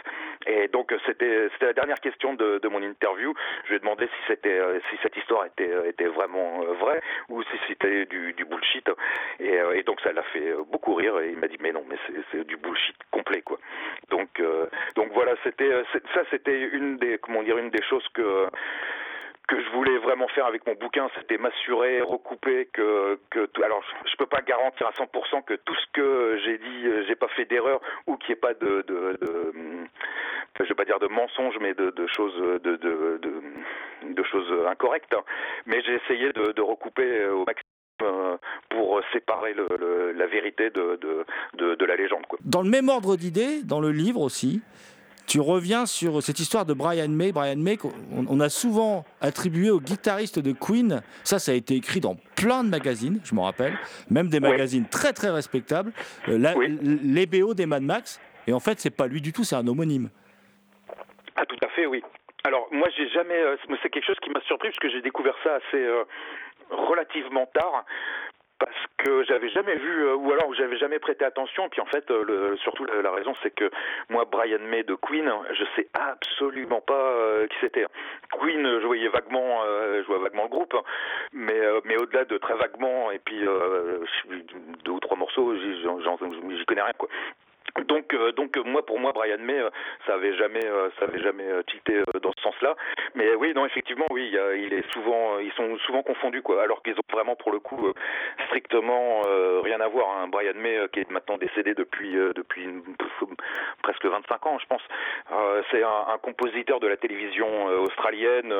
Et donc c'était c'était la dernière question de, de, mon interview. Je lui ai demandé si c'était si cette histoire était était vraiment vraie ou si c'était du, bullshit. Et, donc ça l'a fait beaucoup rire. Et il m'a dit mais non, mais c'est du bullshit complet quoi. Donc donc voilà, c'était ça c'était une des comment dire une des choses que que je voulais vraiment faire avec mon bouquin, c'était m'assurer, recouper que, que alors je peux pas garantir à 100% que tout ce que j'ai dit, euh, j'ai pas fait d'erreur ou qu'il n'y ait pas de, de, de, je vais pas dire de mensonges, mais de, choses, de, choses incorrectes. Hein. Mais j'ai essayé de, de recouper au maximum euh, pour séparer le, la vérité de, de, de, la légende. Quoi. Dans le même ordre d'idée, dans le livre aussi, tu reviens sur cette histoire de Brian May. Brian May, on, a souvent attribué au guitariste de Queen. Ça, ça a été écrit dans plein de magazines, je m'en rappelle, même des magazines très très respectables. Euh, les BO des Mad Max. Et en fait, c'est pas lui du tout, c'est un homonyme. Ah, tout à fait, oui. Alors, moi, j'ai jamais. Euh, c'est quelque chose qui m'a surpris parce que j'ai découvert ça assez. Euh, relativement tard parce que j'avais jamais vu euh, ou alors j'avais jamais prêté attention puis en fait euh, le, surtout la, raison c'est que moi Brian May de Queen je sais absolument pas euh, qui c'était Queen je voyais vaguement je vois vaguement le groupe mais mais au-delà de très vaguement et puis deux ou trois morceaux j'y connais rien quoi donc, euh, donc moi, pour moi, Brian May, euh, ça avait jamais, euh, ça avait jamais tilté dans ce sens-là. Mais oui, non, effectivement, oui, il, est souvent, ils sont souvent confondus, quoi. Alors qu'ils ont vraiment, pour le coup, strictement rien à voir. Hein. Brian May, qui est maintenant décédé depuis depuis presque 25 ans, je pense. c'est un, un, compositeur de la télévision australienne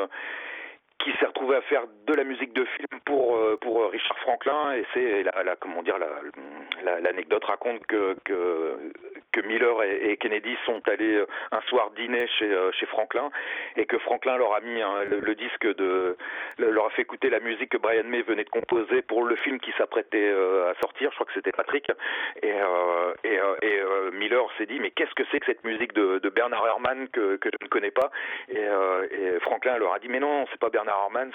qui s'est retrouvé à faire de la musique de film pour euh, pour euh, Richard Franklin et c'est la, comment dire la l'anecdote raconte que que Miller et, Kennedy sont allés euh, un soir dîner chez chez Franklin et que Franklin leur a mis le, disque de leur a fait écouter la musique que Brian May venait de composer pour le film qui s'apprêtait à sortir. Je crois que c'était Patrick. Et et, Miller s'est dit mais qu'est-ce que c'est que cette musique de, de Bernard Herrmann que que je ne connais pas? Et, et Franklin leur a dit mais non c'est pas Bernard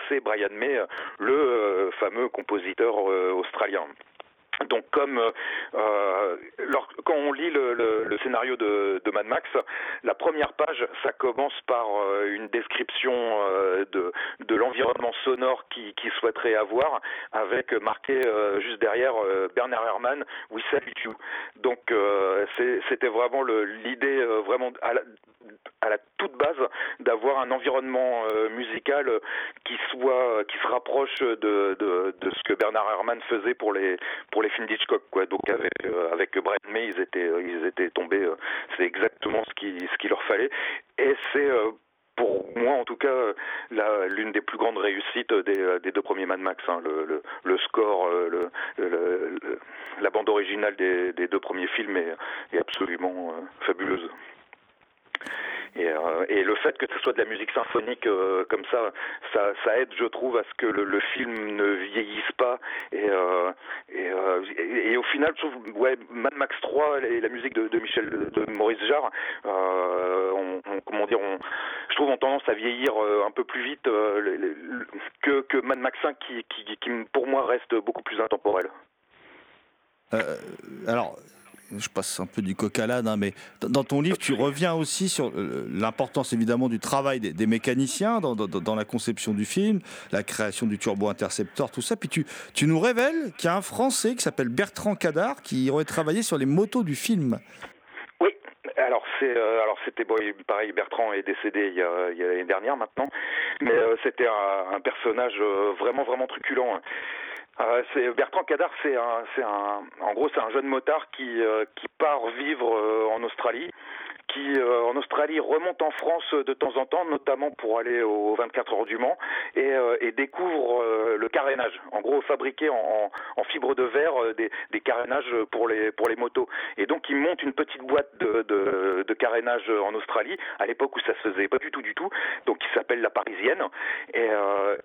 C'est Brian May, le euh, fameux compositeur euh, australien. Donc comme euh, quand on lit le, scénario de, Mad Max, la première page, ça commence par une description de, de l'environnement sonore qu'il qui souhaiterait avoir, avec marqué juste derrière Bernard Herrmann, We Salute You. Donc c'était vraiment l'idée vraiment à la, toute base d'avoir un environnement euh, musical qui soit qui se rapproche de, de, de, ce que Bernard Herrmann faisait pour les pour les films d'Hitchcock quoi. Donc avec euh, avec Brian May ils étaient ils étaient tombés euh, c'est exactement ce qui ce qu'il leur fallait. Et c'est pour moi en tout cas l'une des plus grandes réussites des, des deux premiers Mad Max hein, le, le, le, score le, la bande originale des, des deux premiers films est, est absolument fabuleuse et, euh, et, le fait que ce soit de la musique symphonique euh, comme ça, ça, aide, je trouve, à ce que le, film ne vieillisse pas. Et, euh, et, au final, je trouve, ouais, Mad Max 3 et la musique de, Michel, de Maurice Jarre, comment dire, je trouve, ont tendance à vieillir un peu plus vite que, Mad Max 5, qui, qui, qui, pour moi, reste beaucoup plus intemporel. alors, je passe un peu du coq à l'âne, hein, mais dans ton livre, tu reviens aussi sur euh, l'importance évidemment du travail des, mécaniciens dans, la conception du film, la création du turbo-interceptor, tout ça. Puis tu, nous révèles qu'il y a un Français qui s'appelle Bertrand Cadar qui aurait travaillé sur les motos du film. Oui, alors c'est euh, alors c'était pareil Bertrand est décédé il y a, l'année dernière maintenant mais c'était un, un, personnage vraiment vraiment truculent hein. Euh, c'est Bertrand Cadar, c'est un, c'est un, en gros, c'est un jeune motard qui, euh, qui part vivre euh, en Australie qui euh, en Australie remonte en France de temps en temps, notamment pour aller aux 24 heures du Mans, et, euh, et découvre euh, le carénage. En gros, fabriquer en, en, fibre de verre des, des, carénages pour les pour les motos. Et donc, il monte une petite boîte de, de, de carénage en Australie, à l'époque où ça se faisait pas du tout du tout, donc qui s'appelle la Parisienne. Et,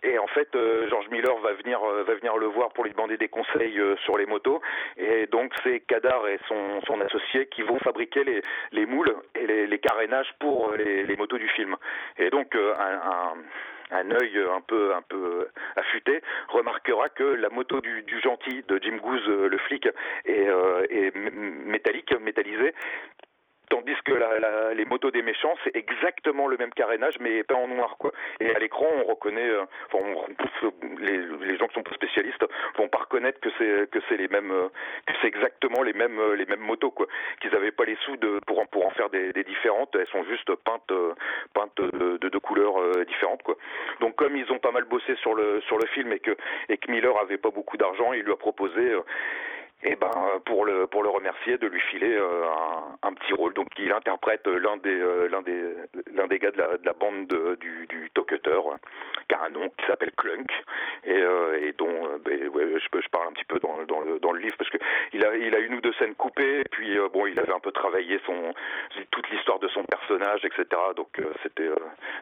et en fait, George Miller va venir va venir le voir pour lui demander des conseils sur les motos. Et donc, c'est Kadar et son, son associé qui vont fabriquer les, les moules les, carénages pour les, motos du film. Et donc euh, un, un œil un peu un peu affûté remarquera que la moto du, gentil de Jim Goose le flic est, euh, est métallique métallisée Tandis que la, les motos des méchants, c'est exactement le même carénage, mais pas en noir, quoi. Et à l'écran, on reconnaît, euh, enfin, les, les, gens qui sont pas spécialistes vont pas reconnaître que c'est les mêmes, euh, que c'est exactement les mêmes euh, les mêmes motos, quoi. Qu'ils avaient pas les sous de pour en, pour en faire des, des différentes, elles sont juste peintes peintes de, de, couleurs différentes, quoi. Donc comme ils ont pas mal bossé sur le sur le film et que et que Miller avait pas beaucoup d'argent, il lui a proposé et eh ben pour le pour le remercier de lui filer euh, un, un, petit rôle. Donc il interprète l'un des euh, l'un des l'un des gars de la, de la bande de, du du Tocutter, qui a un nom qui s'appelle Clunk et, euh, et dont ben, je, je parle un petit peu dans, dans le dans le livre parce que il a il a une ou deux scènes coupées et puis bon il avait un peu travaillé son toute l'histoire de son personnage etc. Donc c'était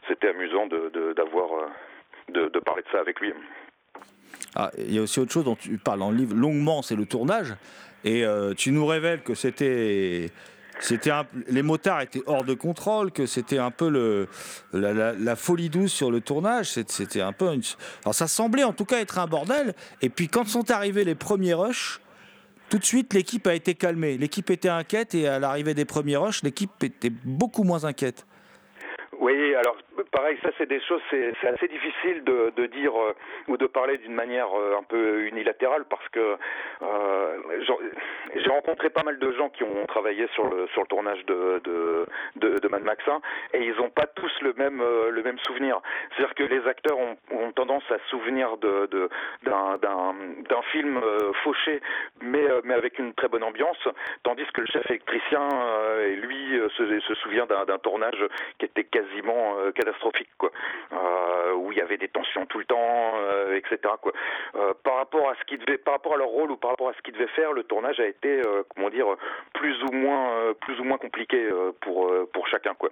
c'était amusant de d'avoir de, de parler de ça avec lui. Ah, il y a aussi autre chose dont tu parles dans le livre longuement, c'est le tournage. Et euh, tu nous révèles que c'était. C'était les motards étaient hors de contrôle, que c'était un peu le, la, folie douce sur le tournage. C'était un peu. Alors ça semblait en tout cas être un bordel. Et puis quand sont arrivés les premiers rushs, tout de suite l'équipe a été calmée. L'équipe était inquiète et à l'arrivée des premiers rushs, l'équipe était beaucoup moins inquiète. Oui, alors pareil, ça c'est des choses, c'est assez difficile de, dire euh, ou de parler d'une manière euh, un peu unilatérale parce que euh, j'ai rencontré pas mal de gens qui ont travaillé sur le sur le tournage de de, de, Mad Max 1 et ils n'ont pas tous le même le même souvenir. C'est-à-dire que les acteurs ont, tendance à souvenir de d'un d'un film fauché mais mais avec une très bonne ambiance, tandis que le chef électricien lui se, se souvient d'un tournage qui était quasi quasiment catastrophique, quoi, euh, où il y avait des tensions tout le temps, euh, etc. Quoi. par rapport à ce qui devait, par rapport à leur rôle ou par rapport à ce qu'ils devaient faire, le tournage a été, comment dire, plus ou moins, plus ou moins compliqué pour pour chacun, quoi.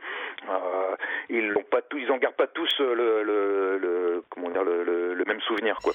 ils l'ont pas tous, ils en gardent pas tous le, le, le comment dire, le, le même souvenir, quoi.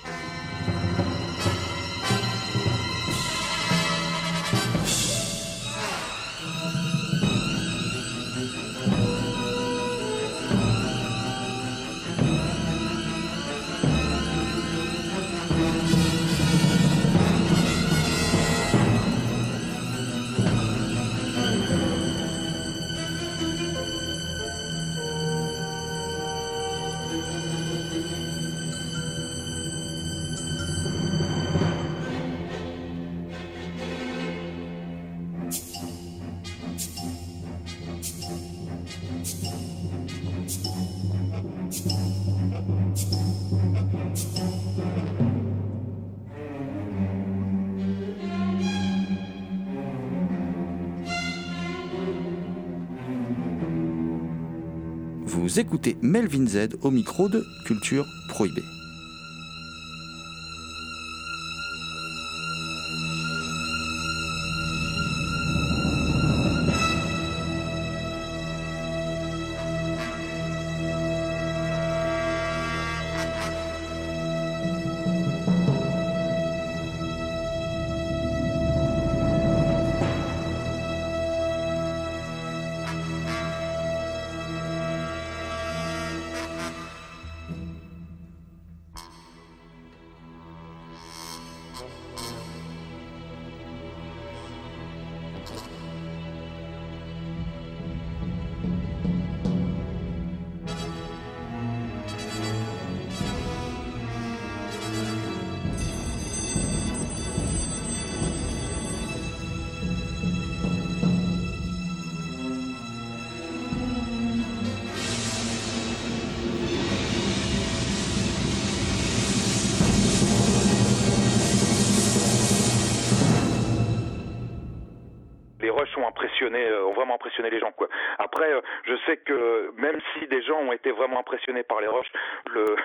Écoutez Melvin Z au micro de Culture Prohibée.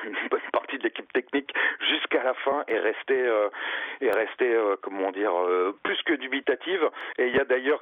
une bonne partie de l'équipe technique jusqu'à la fin est restée est restée comment dire plus que dubitative. Et il y a d'ailleurs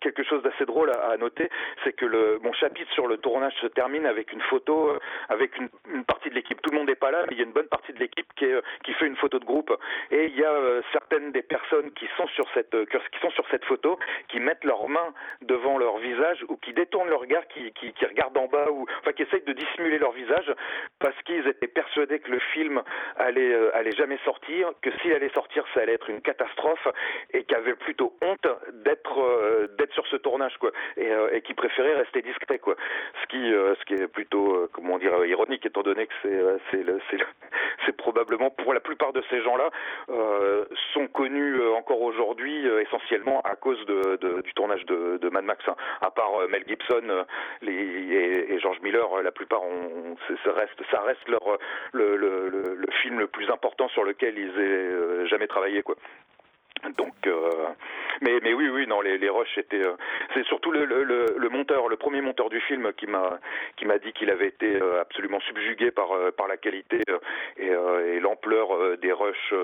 quelque chose d'assez drôle à, noter, c'est que le, mon chapitre sur le tournage se termine avec une photo avec une, partie de l'équipe. Tout le monde n'est pas là, mais il y a une bonne partie de l'équipe qui, qui fait une photo de groupe. Et il y a certaines des personnes qui sont sur cette qui sont sur cette photo qui mettent leurs mains devant leur visage ou qui détournent leur regard, qui, qui, qui regardent en bas ou enfin qui essayent de dissimuler leur visage parce qu'ils étaient persuadés que le film allait allait jamais sortir, que s'il allait sortir, ça allait être une catastrophe et qui avaient plutôt honte d'être d'être sur ce tournage quoi et, et qui préféraient rester discret quoi. Ce qui ce qui est plutôt comment dire ironique étant donné que c'est c'est probablement pour la plupart de ces gens-là euh, sont connus euh, encore aujourd'hui euh, essentiellement à cause de, du tournage de, Mad Max. Hein. À part Mel Gibson et, et, George Miller, la plupart ont, ça reste, ça reste leur le, le, le, le, film le plus important sur lequel ils aient jamais travaillé quoi. Donc, euh, mais mais oui oui non les les rushs étaient euh, c'est surtout le, le, le monteur le premier monteur du film qui m'a qui m'a dit qu'il avait été euh, absolument subjugué par euh, par la qualité et, et l'ampleur des rushs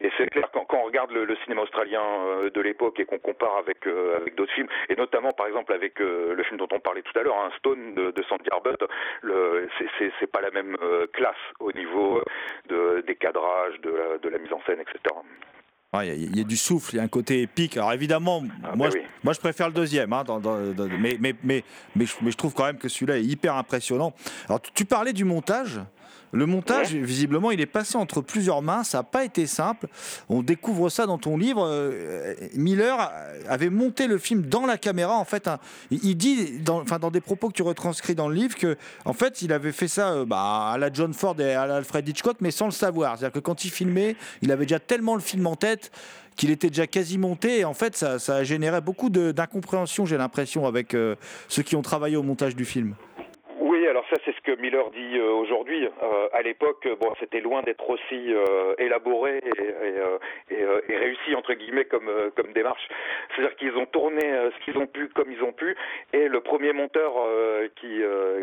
et c'est clair quand, quand on regarde le, le cinéma australien de l'époque et qu'on compare avec avec d'autres films et notamment par exemple avec le film dont on parlait tout à l'heure un hein, Stone de, de Sandy Arbut le c'est c'est pas la même classe au niveau de des cadrages de la, de la mise en scène etc. Il y, a du souffle, il y a un côté épique. Alors évidemment, ah, moi, je, moi je préfère le deuxième, hein, dans, dans, dans, mais, mais, mais, mais, je, mais, je, trouve quand même que celui-là est hyper impressionnant. Alors tu parlais du montage. Le montage, visiblement, il est passé entre plusieurs mains. Ça n'a pas été simple. On découvre ça dans ton livre. Euh, Miller avait monté le film dans la caméra. En fait, hein. il dit, dans, enfin, dans des propos que tu retranscris dans le livre, que en fait, il avait fait ça euh, bah, à la John Ford et à Alfred Hitchcock, mais sans le savoir. C'est-à-dire que quand il filmait, il avait déjà tellement le film en tête qu'il était déjà quasi monté. Et en fait, ça, ça a généré beaucoup d'incompréhension, j'ai l'impression, avec euh, ceux qui ont travaillé au montage du film alors ça c'est ce que Miller dit euh, aujourd'hui. Euh, à l'époque, bon, c'était loin d'être aussi euh, élaboré et, réussi entre guillemets comme comme démarche. C'est-à-dire qu'ils ont tourné ce qu'ils ont pu comme ils ont pu, et le premier monteur qui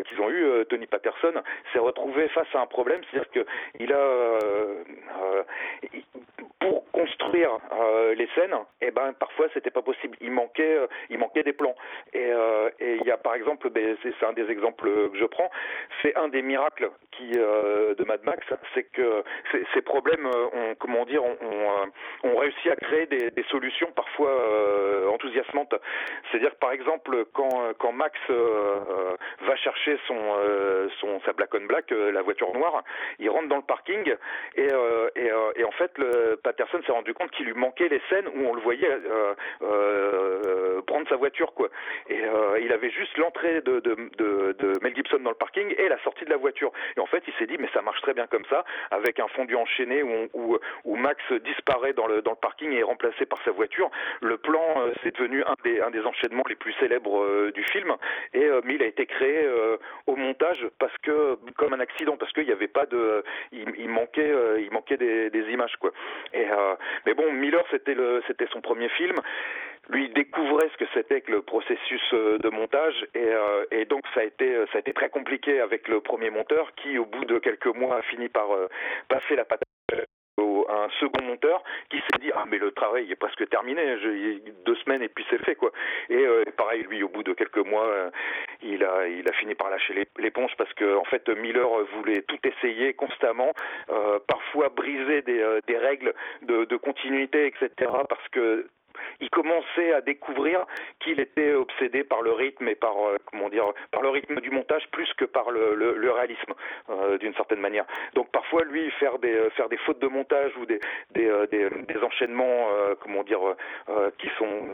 qu'ils ont eu, Tony Patterson, s'est retrouvé face à un problème, c'est-à-dire que il a pour construire les scènes, et eh ben parfois c'était pas possible. Il manquait il manquait des plans. Et il y a par exemple, ben, c'est un des exemples que je prends c'est un des miracles qui euh, de Mad Max, c'est que ces problèmes euh, ont, comment dire, ont, ont, euh, réussi à créer des, des solutions parfois euh, enthousiasmantes. C'est-à-dire par exemple quand quand Max euh, va chercher son son sa Black on Black, la voiture noire, il rentre dans le parking et et, et, en fait le Patterson s'est rendu compte qu'il lui manquait les scènes où on le voyait prendre sa voiture quoi. Et il avait juste l'entrée de, de, de, de Mel Gibson dans le parking et la sortie de la voiture. Et en fait, il s'est dit, mais ça marche très bien comme ça, avec un fondu enchaîné où, où, Max disparaît dans le, dans le parking et est remplacé par sa voiture. Le plan, euh, c'est devenu un des, un des enchaînements les plus célèbres euh, du film. Et euh, a été créé au montage parce que, comme un accident, parce qu'il n'y avait pas de, il, manquait, il manquait des, des, images quoi. Et mais bon, Miller, c'était le, c'était son premier film lui découvrait ce que c'était que le processus euh, de montage et, euh, et, donc ça a été ça a été très compliqué avec le premier monteur qui au bout de quelques mois a fini par euh, passer la patate un second monteur qui s'est dit ah mais le travail est presque terminé je, deux semaines et puis c'est fait quoi. Et pareil lui au bout de quelques mois il a il a fini par lâcher l'éponge parce que en fait Miller voulait tout essayer constamment parfois briser des, des règles de, de continuité etc parce que il commençait à découvrir qu'il était obsédé par le rythme et par euh, comment dire par le rythme du montage plus que par le, réalisme euh, d'une certaine manière. Donc parfois lui faire des euh, fautes de montage ou des enchaînements comment dire qui sont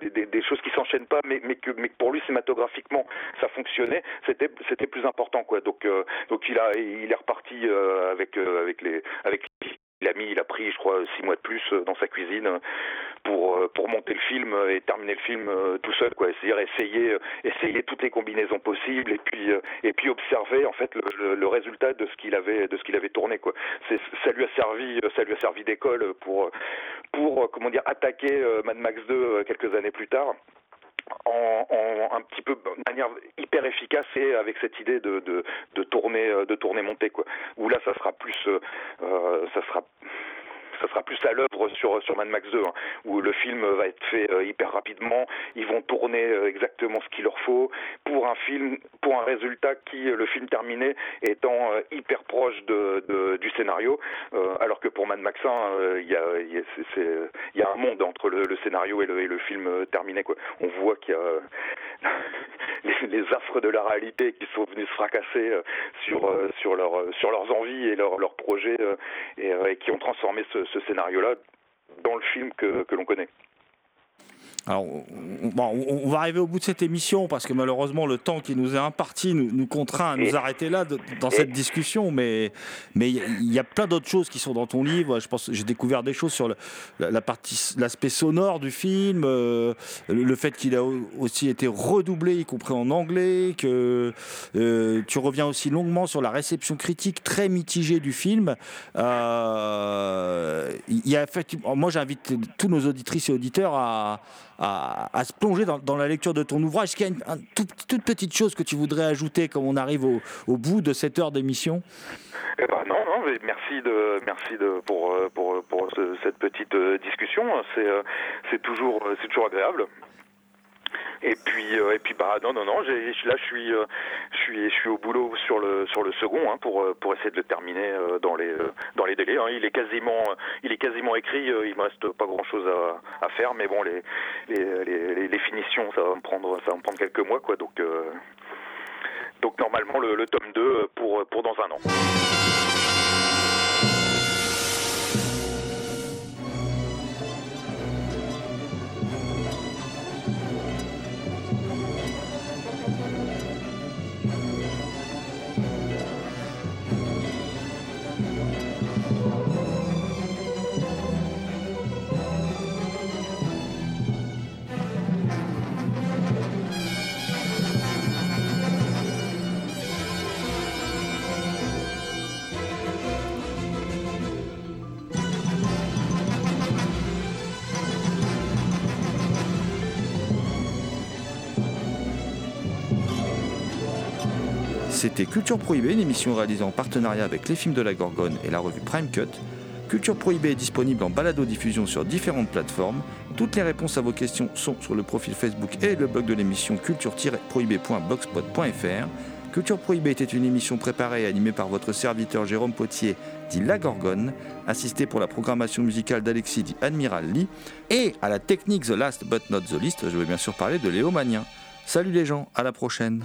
des, choses qui s'enchaînent pas mais que pour lui cinématographiquement ça fonctionnait c'était c'était plus important quoi. Donc donc il est reparti avec avec les il a mis, il a pris, je crois, six mois de plus dans sa cuisine pour euh, pour monter le film et terminer le film euh, tout seul quoi. C'est-à-dire essayer euh, essayer toutes les combinaisons possibles et puis et puis observer en fait le, le, résultat de ce qu'il avait de ce qu'il avait tourné quoi. Ça lui a servi ça lui a servi d'école pour pour comment dire attaquer Mad Max 2 quelques années plus tard en, en, un petit peu de manière hyper efficace et avec cette idée de, de, de tourner de tourner montée quoi. Où là ça sera plus euh, ça sera ça sera plus à l'œuvre sur sur Mad Max 2, hein, où le film va être fait euh, hyper rapidement. Ils vont tourner euh, exactement ce qu'il leur faut pour un film, pour un résultat qui, euh, le film terminé, étant hyper proche de, du scénario, alors que pour Mad Max 1, il y a il y a un monde entre le, scénario et le, et le film terminé. On voit qu'il y a les, affres de la réalité qui sont venus se fracasser sur sur leur sur leurs envies et leurs leurs projets et, et, qui ont transformé ce, ce scénario-là dans le film que, l'on connaît. Alors, on, on, va arriver au bout de cette émission parce que malheureusement le temps qui nous est imparti nous, nous contraint à nous arrêter là de, dans cette discussion. Mais mais il y, a plein d'autres choses qui sont dans ton livre. Je pense j'ai découvert des choses sur le, la, partie l'aspect sonore du film, euh, le fait qu'il a aussi été redoublé, y compris en anglais. Que euh, tu reviens aussi longuement sur la réception critique très mitigée du film. Euh, il y a moi j'invite tous nos auditrices et auditeurs à à, se plonger dans, la lecture de ton ouvrage. Est-ce qu'il y a une, toute petite chose que tu voudrais ajouter comme on arrive au, bout de cette heure d'émission? Eh ben non, merci de, merci de pour pour, pour cette petite euh, discussion. C'est euh, toujours c'est toujours agréable. Et puis, euh, et puis bah non, non, non. Là, je suis, euh, je suis, je suis au boulot sur le sur le second hein, pour euh, pour essayer de le terminer dans les dans les délais. Hein. Il est quasiment, il est quasiment écrit. il me reste pas grand chose à, à faire, mais bon, les les, les finitions, ça va me prendre, ça va me prendre quelques mois, quoi. Donc donc normalement le, le tome 2 pour pour dans un an. C'était Culture Prohibée, une émission réalisée en partenariat avec les films de la Gorgone et la revue Prime Cut. Culture Prohibée est disponible en balado-diffusion sur différentes plateformes. Toutes les réponses à vos questions sont sur le profil Facebook et le blog de l'émission culture-prohibée.blogspot.fr. Culture Prohibée était une émission préparée et animée par votre serviteur Jérôme Potier, dit La Gorgone, assisté pour la programmation musicale d'Alexis, dit Admiral Lee, et à la technique The Last But Not The Least, je vais bien sûr parler de Léo Magnin. Salut les gens, à la prochaine.